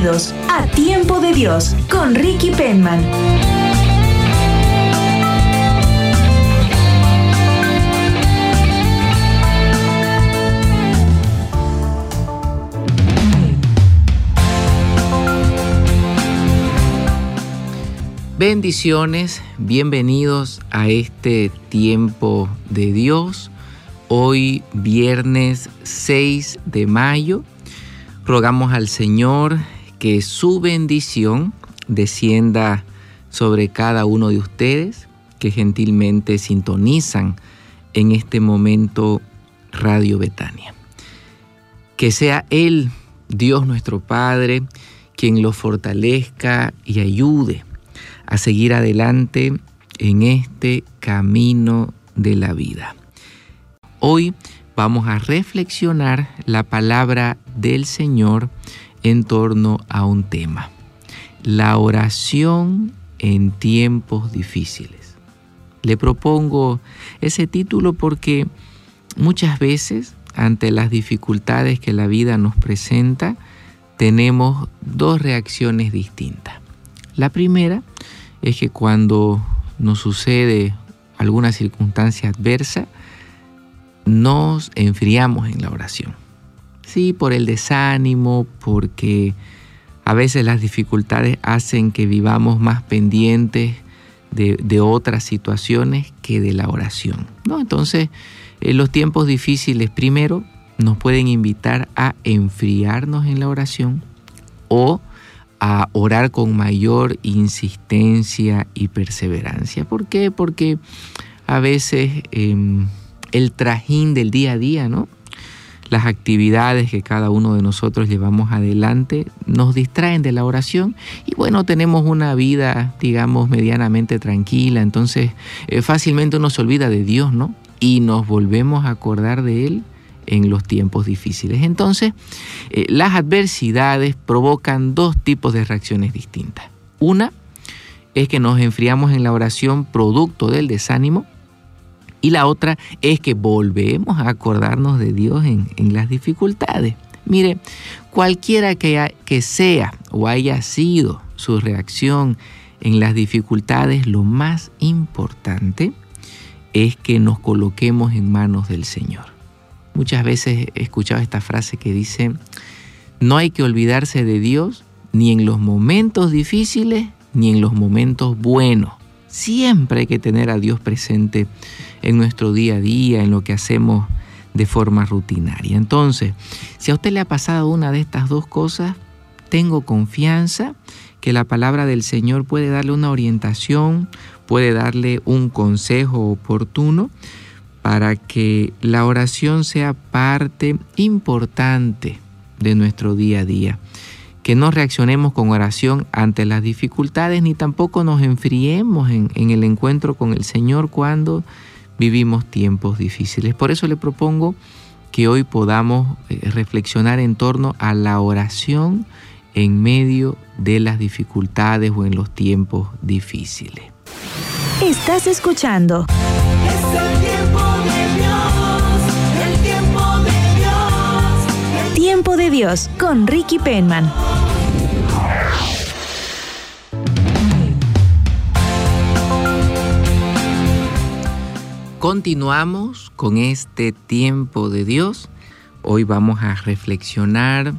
A Tiempo de Dios con Ricky Penman. Bendiciones, bienvenidos a este tiempo de Dios. Hoy viernes 6 de mayo, rogamos al Señor que su bendición descienda sobre cada uno de ustedes que gentilmente sintonizan en este momento Radio Betania. Que sea Él, Dios nuestro Padre, quien lo fortalezca y ayude a seguir adelante en este camino de la vida. Hoy vamos a reflexionar la palabra del Señor en torno a un tema, la oración en tiempos difíciles. Le propongo ese título porque muchas veces ante las dificultades que la vida nos presenta, tenemos dos reacciones distintas. La primera es que cuando nos sucede alguna circunstancia adversa, nos enfriamos en la oración. Sí, por el desánimo, porque a veces las dificultades hacen que vivamos más pendientes de, otras situaciones que de la oración. ¿no? Entonces, en los tiempos difíciles, primero, nos pueden invitar a enfriarnos en la oración o a orar con mayor insistencia y perseverancia. ¿Por qué? Porque a veces em, el trajín del día a día, ¿no? Las actividades que cada uno de nosotros llevamos adelante nos distraen de la oración y bueno, tenemos una vida, digamos, medianamente tranquila, entonces eh, fácilmente uno se olvida de Dios, ¿no? Y nos volvemos a acordar de Él en los tiempos difíciles. Entonces, eh, las adversidades provocan dos tipos de reacciones distintas. Una es que nos enfriamos en la oración producto del desánimo y la otra es que volvemos a acordarnos de Dios en, las dificultades. Mire, cualquiera que, que sea o haya sido su reacción en las dificultades, lo más importante es que nos coloquemos en manos del Señor. Muchas veces he escuchado esta frase que dice, no hay que olvidarse de Dios ni en los momentos difíciles ni en los momentos buenos. Siempre hay que tener a Dios presente en nuestro día a día, en lo que hacemos de forma rutinaria. Entonces, si a usted le ha pasado una de estas dos cosas, tengo confianza que la palabra del Señor puede darle una orientación, puede darle un consejo oportuno para que la oración sea parte importante de nuestro día a día. Que no reaccionemos con oración ante las dificultades ni tampoco nos enfriemos en, el encuentro con el Señor cuando vivimos tiempos difíciles. Por eso le propongo que hoy podamos eh, reflexionar en torno a la oración en medio de las dificultades o en los tiempos difíciles. Estás escuchando Tiempo de Dios con Ricky Penman. Continuamos con este tiempo de Dios. Hoy vamos a reflexionar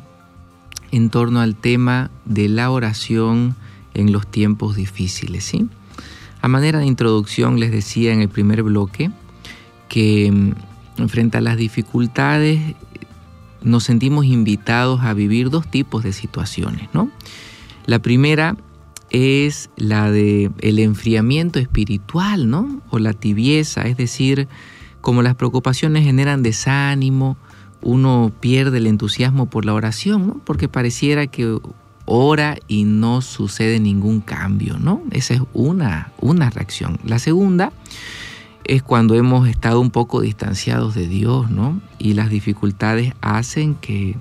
en torno al tema de la oración en los tiempos difíciles. ¿sí? A manera de introducción les decía en el primer bloque que mm, frente a las dificultades nos sentimos invitados a vivir dos tipos de situaciones, ¿no? La primera es la de el enfriamiento espiritual, ¿no? O la tibieza, es decir, como las preocupaciones generan desánimo, uno pierde el entusiasmo por la oración, ¿no? Porque pareciera que ora y no sucede ningún cambio, ¿no? Esa es una, una reacción. La segunda es cuando hemos estado un poco distanciados de Dios, ¿no? Y las dificultades hacen que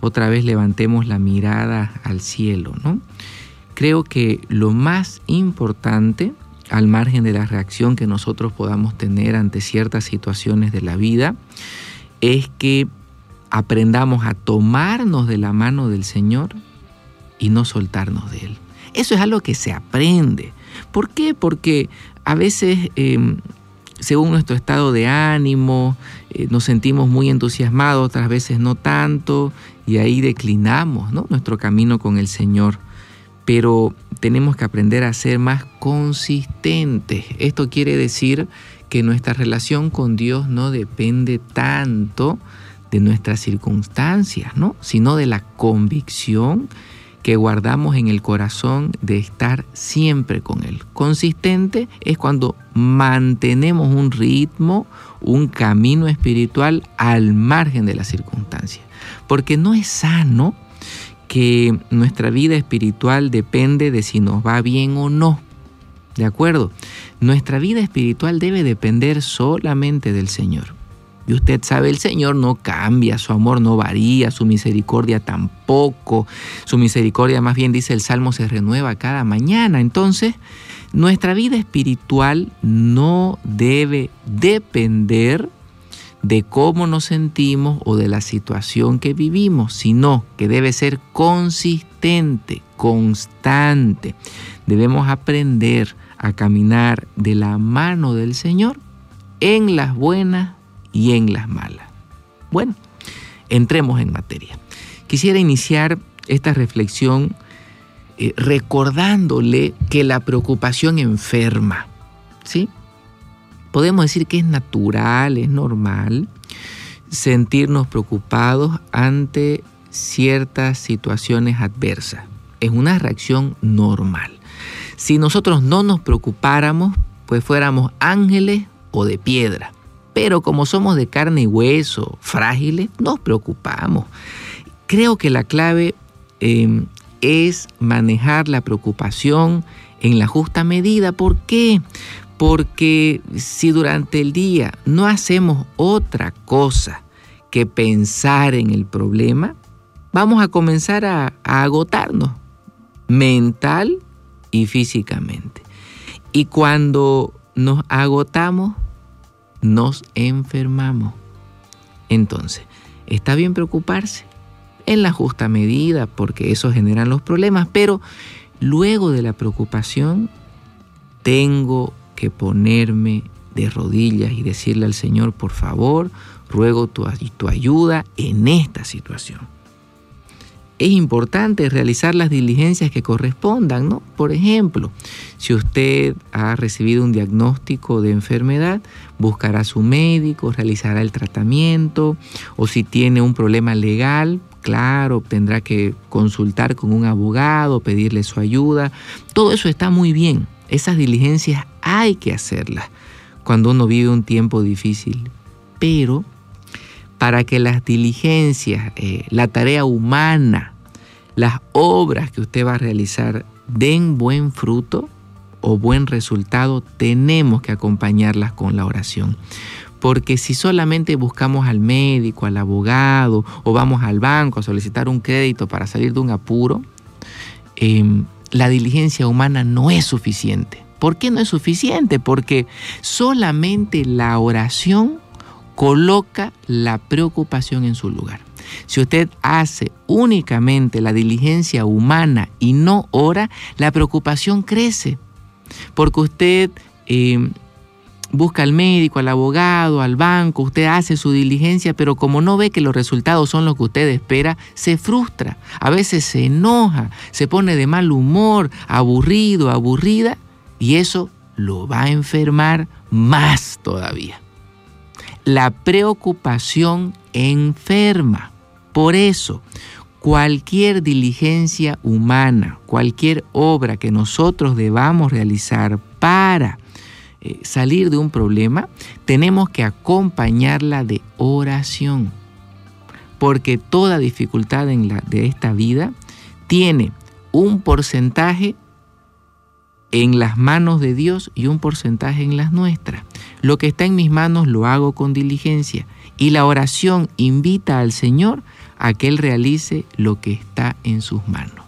otra vez levantemos la mirada al cielo, ¿no? Creo que lo más importante, al margen de la reacción que nosotros podamos tener ante ciertas situaciones de la vida, es que aprendamos a tomarnos de la mano del Señor y no soltarnos de Él. Eso es algo que se aprende. ¿Por qué? Porque a veces, em, según nuestro estado de ánimo, eh, nos sentimos muy entusiasmados, otras veces no tanto, y ahí declinamos nuestro camino con el Señor. Pero tenemos que aprender a ser más consistentes. Esto quiere decir que nuestra relación con Dios no depende tanto de nuestras circunstancias, ¿no? sino de la convicción que guardamos en el corazón de estar siempre con Él. Consistente es cuando mantenemos un ritmo, un camino espiritual al margen de las circunstancias. Porque no es sano que nuestra vida espiritual depende de si nos va bien o no. ¿De acuerdo? Nuestra vida espiritual debe depender solamente del Señor. Y usted sabe, el Señor no cambia, su amor no varía, su misericordia tampoco. Su misericordia, más bien dice el Salmo, se renueva cada mañana. Entonces, nuestra vida espiritual no debe depender de cómo nos sentimos o de la situación que vivimos, sino que debe ser consistente, constante. Debemos aprender a caminar de la mano del Señor en las buenas y en las malas. Bueno, entremos en materia. Quisiera iniciar esta reflexión eh, recordándole que la preocupación enferma, ¿sí? Podemos decir que es natural, es normal sentirnos preocupados ante ciertas situaciones adversas. Es una reacción normal. Si nosotros no nos preocupáramos, pues fuéramos ángeles o de piedra. Pero como somos de carne y hueso, frágiles, nos preocupamos. Creo que la clave em, es manejar la preocupación en la justa medida. ¿Por qué? Porque si durante el día no hacemos otra cosa que pensar en el problema, vamos a comenzar a, agotarnos mental y físicamente. Y cuando nos agotamos, nos enfermamos. Entonces, está bien preocuparse en la justa medida porque eso genera los problemas, pero luego de la preocupación tengo que ponerme de rodillas y decirle al Señor, por favor, ruego tu, ayuda en esta situación es importante realizar las diligencias que correspondan, ¿no? Por ejemplo, si usted ha recibido un diagnóstico de enfermedad, buscará a su médico, realizará el tratamiento, o si tiene un problema legal, claro, tendrá que consultar con un abogado, pedirle su ayuda. Todo eso está muy bien. Esas diligencias hay que hacerlas cuando uno vive un tiempo difícil. Pero para que las diligencias, eh, la tarea humana, las obras que usted va a realizar den buen fruto o buen resultado, tenemos que acompañarlas con la oración. Porque si solamente buscamos al médico, al abogado o vamos al banco a solicitar un crédito para salir de un apuro, em, la diligencia humana no es suficiente. ¿Por qué no es suficiente? Porque solamente la oración coloca la preocupación en su lugar. Si usted hace únicamente la diligencia humana y no ora, la preocupación crece. Porque usted em, busca al médico, al abogado, al banco, usted hace su diligencia, pero como no ve que los resultados son los que usted espera, se frustra. A veces se enoja, se pone de mal humor, aburrido, aburrida, y eso lo va a enfermar más todavía. La preocupación enferma. Por eso, cualquier diligencia humana, cualquier obra que nosotros debamos realizar para eh, salir de un problema, tenemos que acompañarla de oración. porque toda dificultad en la, de esta vida tiene un porcentaje en las manos de Dios y un porcentaje en las nuestras. Lo que está en mis manos lo hago con diligencia y la oración invita al Señor a que Él realice lo que está en sus manos.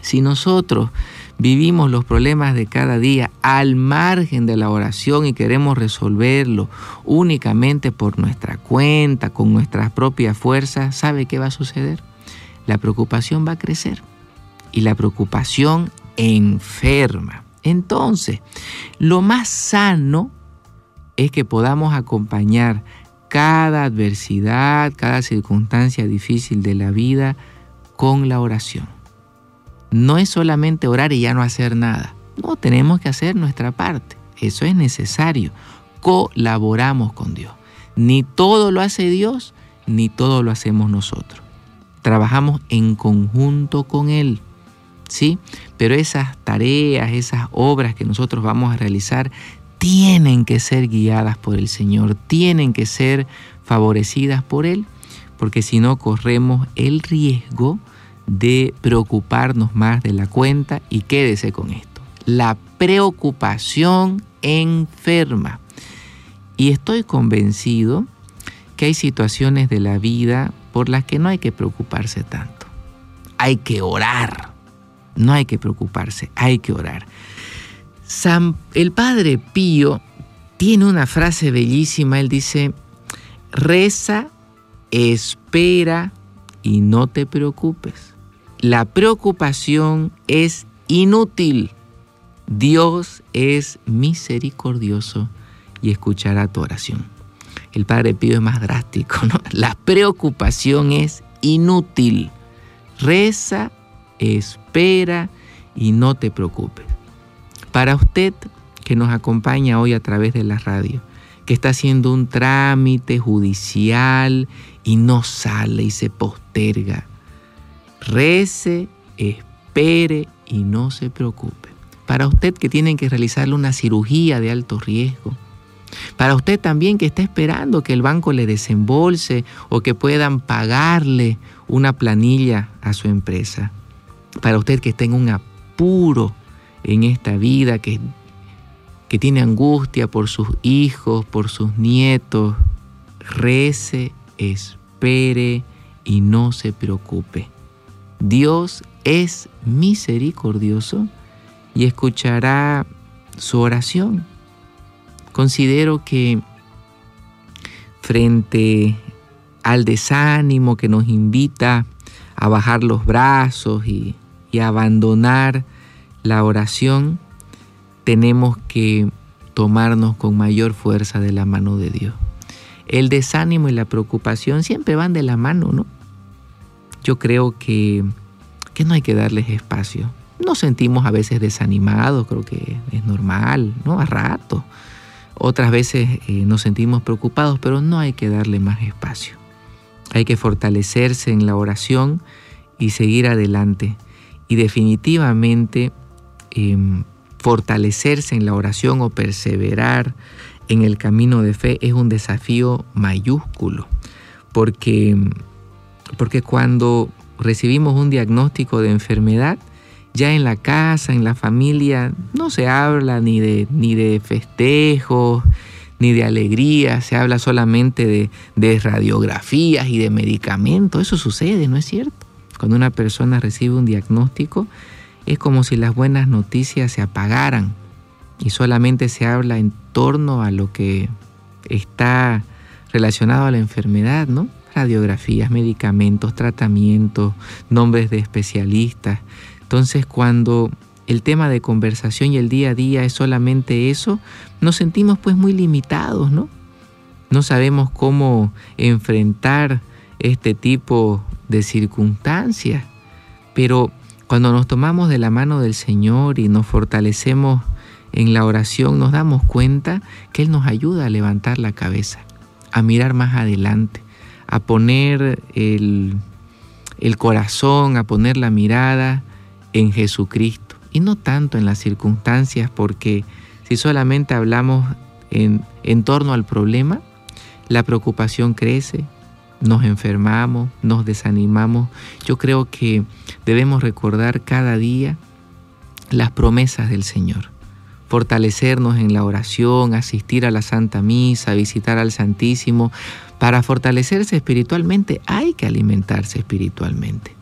Si nosotros vivimos los problemas de cada día al margen de la oración y queremos resolverlo únicamente por nuestra cuenta, con nuestras propias fuerzas, ¿sabe qué va a suceder? La preocupación va a crecer y la preocupación enferma. Entonces, lo más sano es que podamos acompañar cada adversidad, cada circunstancia difícil de la vida con la oración. No es solamente orar y ya no hacer nada. No, tenemos que hacer nuestra parte. Eso es necesario. Colaboramos con Dios. Ni todo lo hace Dios, ni todo lo hacemos nosotros. Trabajamos en conjunto con Él. ¿Sí? Pero esas tareas, esas obras que nosotros vamos a realizar, tienen que ser guiadas por el Señor, tienen que ser favorecidas por Él, porque si no corremos el riesgo de preocuparnos más de la cuenta y quédese con esto. La preocupación enferma. Y estoy convencido que hay situaciones de la vida por las que no hay que preocuparse tanto. Hay que orar. No hay que preocuparse, hay que orar. el Padre Pío tiene una frase bellísima. Él dice, reza, espera y no te preocupes. La preocupación es inútil. Dios es misericordioso y escuchará tu oración. El Padre Pío es más drástico, ¿no? La preocupación es inútil. Reza, espera y no te preocupes. Para usted que nos acompaña hoy a través de la radio, que está haciendo un trámite judicial y no sale y se posterga, Rece, espere y no se preocupe. Para usted que tienen que realizarle una cirugía de alto riesgo. Para usted también que está esperando que el banco le desembolse o que puedan pagarle una planilla a su empresa. Para usted que está en un apuro en esta vida, que, que tiene angustia por sus hijos, por sus nietos. Rece, espere y no se preocupe. Dios es misericordioso y escuchará su oración. Considero que frente al desánimo que nos invita a bajar los brazos y, a abandonar la oración, tenemos que tomarnos con mayor fuerza de la mano de Dios. El desánimo y la preocupación siempre van de la mano, ¿no? yo creo que, no hay que darles espacio. Nos sentimos a veces desanimados, creo que es normal, ¿no? A rato. Otras veces eh, nos sentimos preocupados, pero no hay que darle más espacio. Hay que fortalecerse en la oración y seguir adelante. Y definitivamente em, fortalecerse en la oración o perseverar en el camino de fe es un desafío mayúsculo, porque porque cuando recibimos un diagnóstico de enfermedad, ya en la casa, en la familia, no se habla ni de, ni de festejos, ni de alegría, se habla solamente de, de radiografías y de medicamentos. Eso sucede, ¿no es cierto? Cuando una persona recibe un diagnóstico, es como si las buenas noticias se apagaran y solamente se habla en torno a lo que está relacionado a la enfermedad, ¿no? radiografías, medicamentos, tratamientos, nombres de especialistas. Entonces cuando el tema de conversación y el día a día es solamente eso, nos sentimos pues muy limitados, ¿no? No sabemos cómo enfrentar este tipo de circunstancias, pero cuando nos tomamos de la mano del Señor y nos fortalecemos en la oración, nos damos cuenta que Él nos ayuda a levantar la cabeza, a mirar más adelante, a poner el, corazón, a poner la mirada en Jesucristo. Y no tanto en las circunstancias, porque si solamente hablamos en, en torno al problema, la preocupación crece, nos enfermamos, nos desanimamos, yo creo que debemos recordar cada día las promesas del Señor. Fortalecernos en la oración, asistir a la Santa Misa, visitar al Santísimo. Para fortalecerse espiritualmente hay que alimentarse espiritualmente.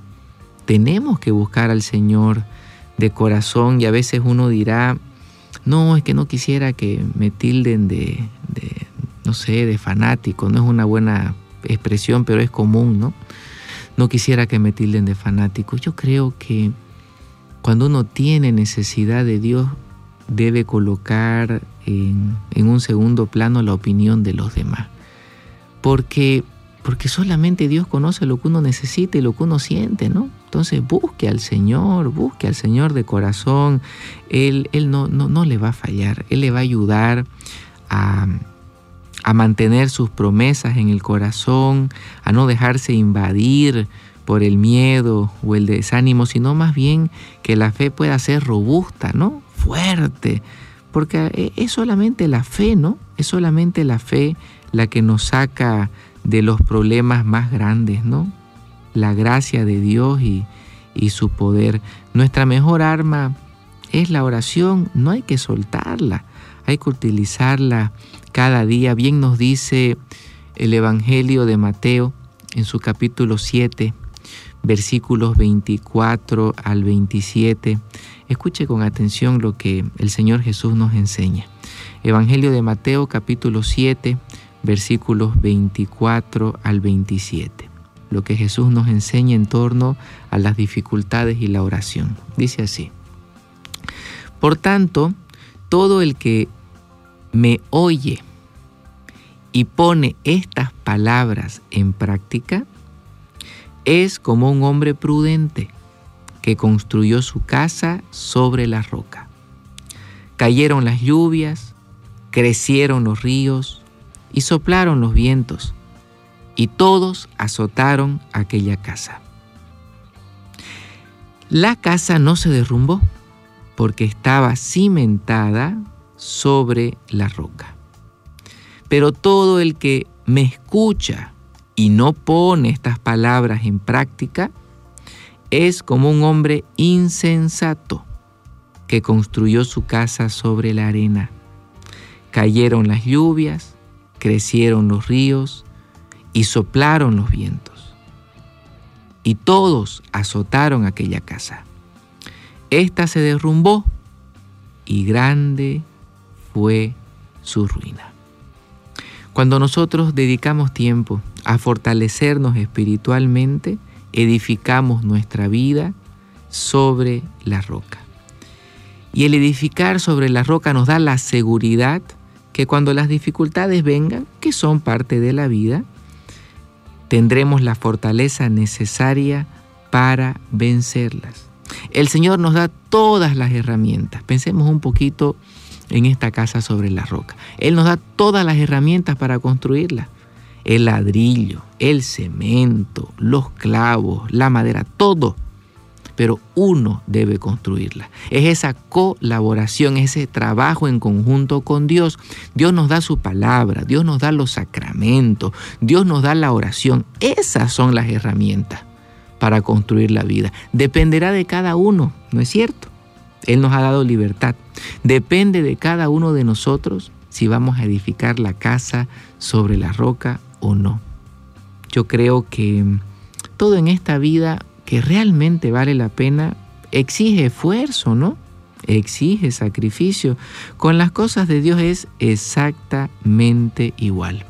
Tenemos que buscar al Señor de corazón y a veces uno dirá, no, es que no quisiera que me tilden de, de no sé, de fanático, no es una buena expresión, pero es común, ¿no? No quisiera que me tilden de fanático. Yo creo que cuando uno tiene necesidad de Dios, debe colocar en, un segundo plano la opinión de los demás. Porque, porque solamente Dios conoce lo que uno necesita y lo que uno siente, ¿no? Entonces busque al Señor, busque al Señor de corazón. Él, él no, no, no le va a fallar, Él le va a ayudar a, a mantener sus promesas en el corazón, a no dejarse invadir por el miedo o el desánimo, sino más bien que la fe pueda ser robusta, ¿no? Fuerte, porque es solamente la fe, ¿no? Es solamente la fe la que nos saca de los problemas más grandes, ¿no? La gracia de Dios y, y su poder. Nuestra mejor arma es la oración, no hay que soltarla, hay que utilizarla cada día. Bien nos dice el Evangelio de Mateo en su capítulo 7, versículos 24 al 27. Escuche con atención lo que el Señor Jesús nos enseña. Evangelio de Mateo capítulo 7, versículos 24 al 27. Lo que Jesús nos enseña en torno a las dificultades y la oración. Dice así. Por tanto, todo el que me oye y pone estas palabras en práctica, es como un hombre prudente que construyó su casa sobre la roca. Cayeron las lluvias, crecieron los ríos y soplaron los vientos, y todos azotaron aquella casa. La casa no se derrumbó porque estaba cimentada sobre la roca. Pero todo el que me escucha y no pone estas palabras en práctica es como un hombre insensato que construyó su casa sobre la arena. Cayeron las lluvias, crecieron los ríos y soplaron los vientos. Y todos azotaron aquella casa. Esta se derrumbó y grande fue su ruina. Cuando nosotros dedicamos tiempo a fortalecernos espiritualmente, edificamos nuestra vida sobre la roca. Y el edificar sobre la roca nos da la seguridad que cuando las dificultades vengan, que son parte de la vida, tendremos la fortaleza necesaria para vencerlas. El Señor nos da todas las herramientas. Pensemos un poquito en esta casa sobre la roca. Él nos da todas las herramientas para construirla. El ladrillo, el cemento, los clavos, la madera, todo. Pero uno debe construirla. Es esa colaboración, ese trabajo en conjunto con Dios. Dios nos da su palabra, Dios nos da los sacramentos, Dios nos da la oración. Esas son las herramientas para construir la vida. Dependerá de cada uno, ¿no es cierto? Él nos ha dado libertad. Depende de cada uno de nosotros si vamos a edificar la casa sobre la roca o no. Yo creo que todo en esta vida que realmente vale la pena exige esfuerzo, ¿no? Exige sacrificio. Con las cosas de Dios es exactamente igual.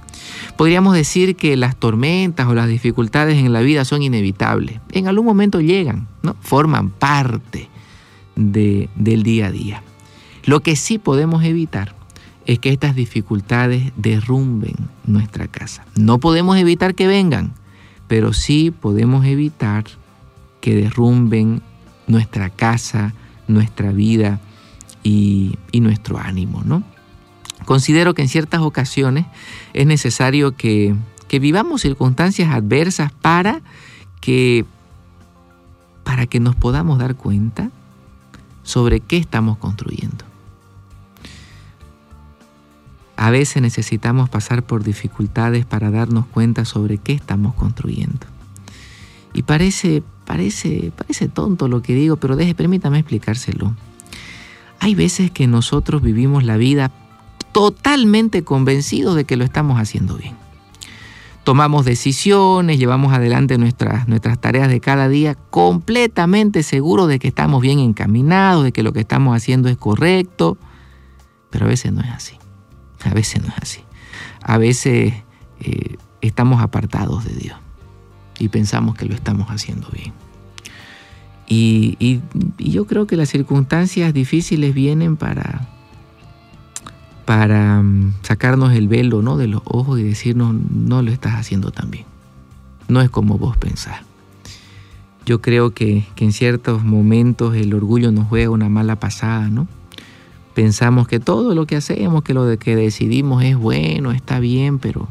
Podríamos decir que las tormentas o las dificultades en la vida son inevitables. En algún momento llegan, ¿no? Forman parte de, del día a día. Lo que sí podemos evitar es que estas dificultades derrumben nuestra casa. No podemos evitar que vengan, pero sí podemos evitar que derrumben nuestra casa, nuestra vida y, y nuestro ánimo, ¿no? Considero que en ciertas ocasiones es necesario que, vivamos circunstancias adversas para que, para que nos podamos dar cuenta sobre qué estamos construyendo. a veces necesitamos pasar por dificultades para darnos cuenta sobre qué estamos construyendo. Y parece, parece, parece tonto lo que digo, pero deje, permítame explicárselo. Hay veces que nosotros vivimos la vida totalmente convencidos de que lo estamos haciendo bien. Tomamos decisiones, llevamos adelante nuestras, nuestras tareas de cada día completamente seguros de que estamos bien encaminados, de que lo que estamos haciendo es correcto, pero a veces no es así. A veces no es así. A veces eh, estamos apartados de Dios y pensamos que lo estamos haciendo bien. Y, yo creo que las circunstancias difíciles vienen para, para mm, sacarnos el velo ¿no? de los ojos y decirnos no lo estás haciendo tan bien. No es como vos pensás. Yo creo que, que en ciertos momentos el orgullo nos juega una mala pasada, ¿no? Pensamos que todo lo que hacemos, que lo que decidimos es bueno, está bien, pero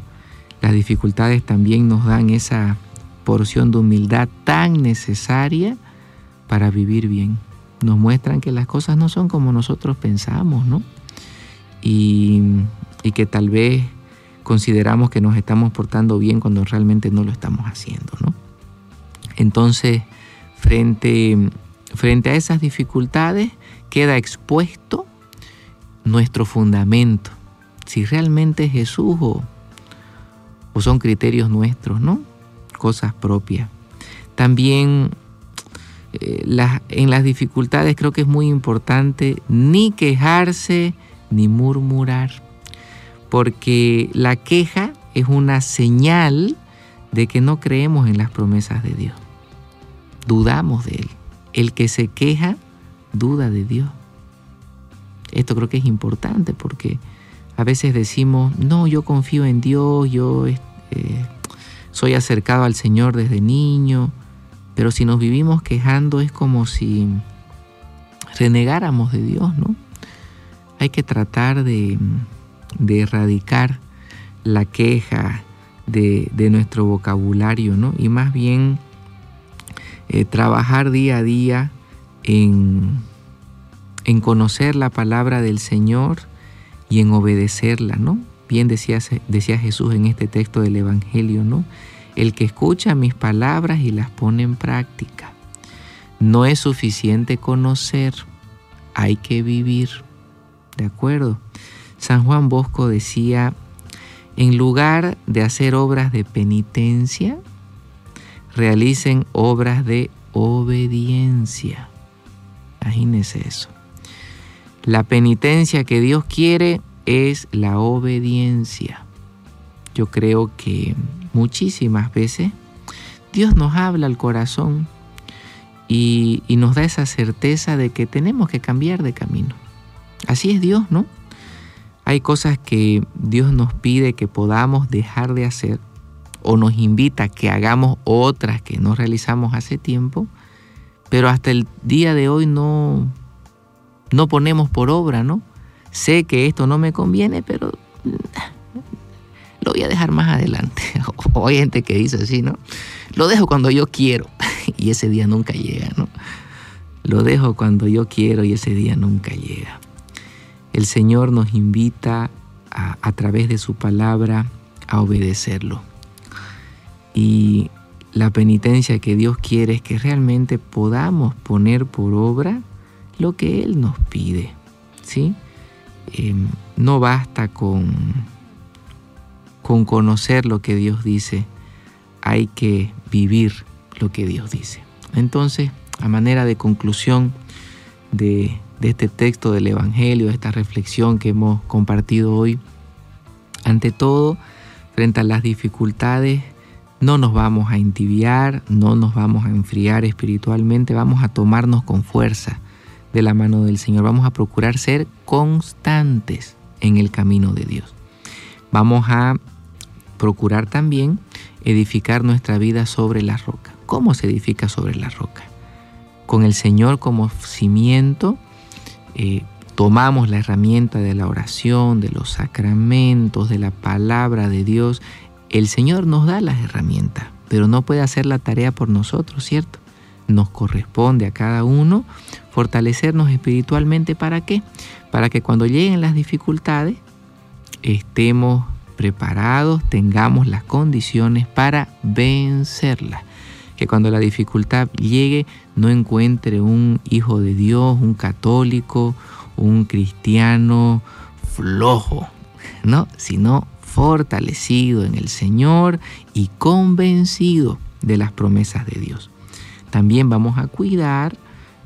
las dificultades también nos dan esa porción de humildad tan necesaria para vivir bien. Nos muestran que las cosas no son como nosotros pensamos, ¿no? Y, que tal vez consideramos que nos estamos portando bien cuando realmente no lo estamos haciendo, ¿no? Entonces, frente, frente a esas dificultades, queda expuesto nuestro fundamento, si realmente es Jesús o, son criterios nuestros, ¿no? Cosas propias. También eh, en las dificultades creo que es muy importante ni quejarse ni murmurar, porque la queja es una señal de que no creemos en las promesas de Dios. Dudamos de Él. El que se queja duda de Dios. Esto creo que es importante porque a veces decimos, no, yo confío en Dios, yo eh, soy acercado al Señor desde niño, pero si nos vivimos quejando es como si renegáramos de Dios, ¿no? Hay que tratar de, erradicar la queja de, nuestro vocabulario, ¿no? Y más bien eh, trabajar día a día en conocer la palabra del Señor y en obedecerla, ¿no? Bien decía Jesús en este texto del Evangelio, ¿no? El que escucha mis palabras y las pone en práctica. No es suficiente conocer, hay que vivir. ¿De acuerdo? San Juan Bosco decía, en lugar de hacer obras de penitencia, realicen obras de obediencia. Imagínense eso. La penitencia que Dios quiere es la obediencia. Yo creo que muchísimas veces Dios nos habla al corazón y, nos da esa certeza de que tenemos que cambiar de camino. Así es Dios, ¿no? Hay cosas que Dios nos pide que podamos dejar de hacer o nos invita a que hagamos otras que no realizamos hace tiempo, pero hasta el día de hoy no, no ponemos por obra, ¿no? Sé que esto no me conviene, pero lo voy a dejar más adelante. O hay gente que dice así, ¿no? Lo dejo cuando yo quiero y ese día nunca llega, ¿no? Lo dejo cuando yo quiero y ese día nunca llega. El Señor nos invita a, través de su palabra a obedecerlo. Y la penitencia que Dios quiere es que realmente podamos poner por obra lo que Él nos pide. ¿sí? Em, no basta con, con conocer lo que Dios dice, hay que vivir lo que Dios dice. Entonces, a manera de conclusión de, de este texto del Evangelio, de esta reflexión que hemos compartido hoy, ante todo, frente a las dificultades, no nos vamos a entibiar, no nos vamos a enfriar espiritualmente, vamos a tomarnos con fuerza de la mano del Señor. Vamos a procurar ser constantes en el camino de Dios. Vamos a procurar también edificar nuestra vida sobre la roca. ¿Cómo se edifica sobre la roca? Con el Señor como cimiento, eh, tomamos la herramienta de la oración, de los sacramentos, de la palabra de Dios. El Señor nos da las herramientas, pero no puede hacer la tarea por nosotros, ¿cierto? Nos corresponde a cada uno fortalecernos espiritualmente. ¿Para qué? Para que cuando lleguen las dificultades, estemos preparados, tengamos las condiciones para vencerla. Que cuando la dificultad llegue no encuentre un hijo de Dios, un católico, un cristiano flojo, ¿no? Sino fortalecido en el Señor y convencido de las promesas de Dios. También vamos a cuidar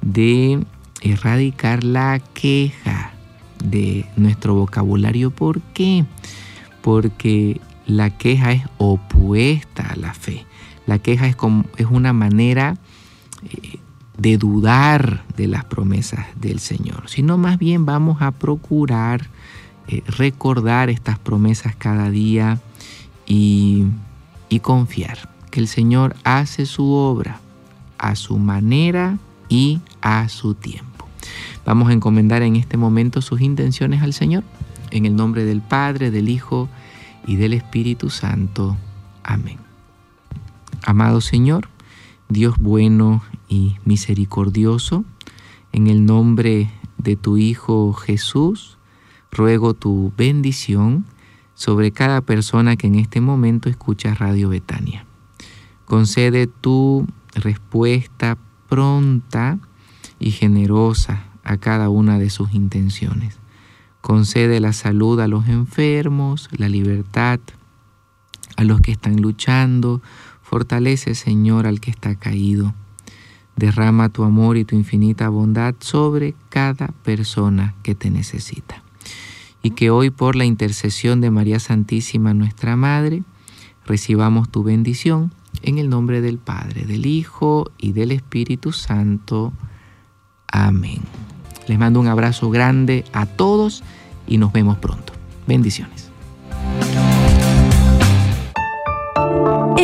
de erradicar la queja de nuestro vocabulario. ¿Por qué? Porque la queja es opuesta a la fe. La queja es, una manera eh, de dudar de las promesas del Señor, sino más bien vamos a procurar eh, recordar estas promesas cada día y confiar que el Señor hace su obra a su manera y a su tiempo. Vamos a encomendar en este momento sus intenciones al Señor, en el nombre del Padre, del Hijo y del Espíritu Santo. Amén. Amado Señor, Dios bueno y misericordioso, en el nombre de tu Hijo Jesús, ruego tu bendición sobre cada persona que en este momento escucha Radio Betania. Concede tu respuesta pronta y generosa a cada una de sus intenciones. Concede la salud a los enfermos, la libertad a los que están luchando. Fortalece, Señor, al que está caído. Derrama tu amor y tu infinita bondad sobre cada persona que te necesita y que hoy por la intercesión de María Santísima nuestra Madre recibamos tu bendición en el nombre del Padre, del Hijo y del Espíritu Santo. Amén. Les mando un abrazo grande a todos y nos vemos pronto. Bendiciones.